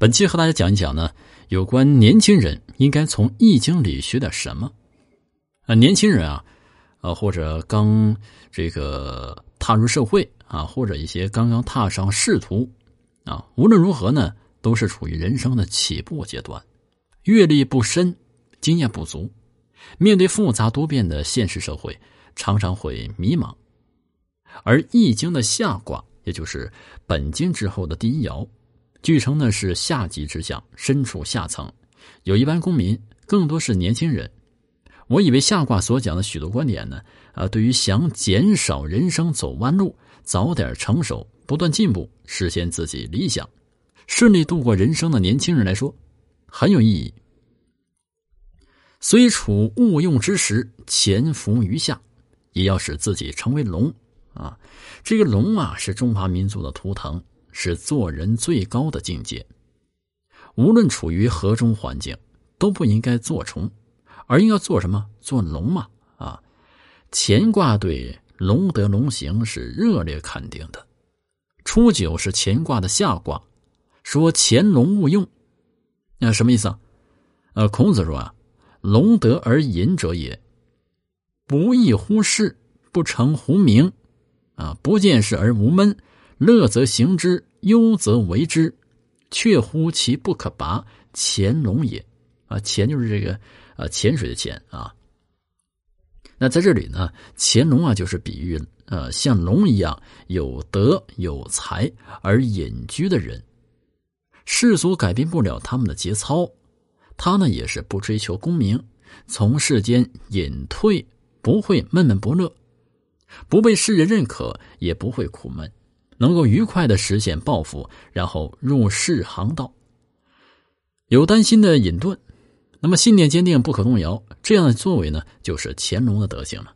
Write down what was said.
本期和大家讲一讲呢，有关年轻人应该从《易经》里学点什么。啊，年轻人啊，呃，或者刚这个踏入社会啊，或者一些刚刚踏上仕途啊，无论如何呢，都是处于人生的起步阶段，阅历不深，经验不足，面对复杂多变的现实社会，常常会迷茫。而《易经》的下卦，也就是本经之后的第一爻。据称呢是下级之相，身处下层，有一般公民，更多是年轻人。我以为下卦所讲的许多观点呢，啊，对于想减少人生走弯路、早点成熟、不断进步、实现自己理想、顺利度过人生的年轻人来说，很有意义。虽处勿用之时，潜伏于下，也要使自己成为龙啊！这个龙啊，是中华民族的图腾。是做人最高的境界。无论处于何种环境，都不应该做虫，而应该做什么？做龙嘛！啊，乾卦对龙德龙行是热烈肯定的。初九是乾卦的下卦，说乾龙勿用，那什么意思啊？呃，孔子说啊，龙德而隐者也，不义乎事，不成乎名，啊，不见事而无闷，乐则行之。忧则为之，却乎其不可拔，潜龙也。啊，潜就是这个啊，潜水的潜啊。那在这里呢，潜龙啊，就是比喻呃，像龙一样有德有才而隐居的人，世俗改变不了他们的节操，他呢也是不追求功名，从世间隐退，不会闷闷不乐，不被世人认可，也不会苦闷。能够愉快的实现抱负，然后入世航道。有担心的隐遁，那么信念坚定不可动摇，这样的作为呢，就是乾隆的德行了。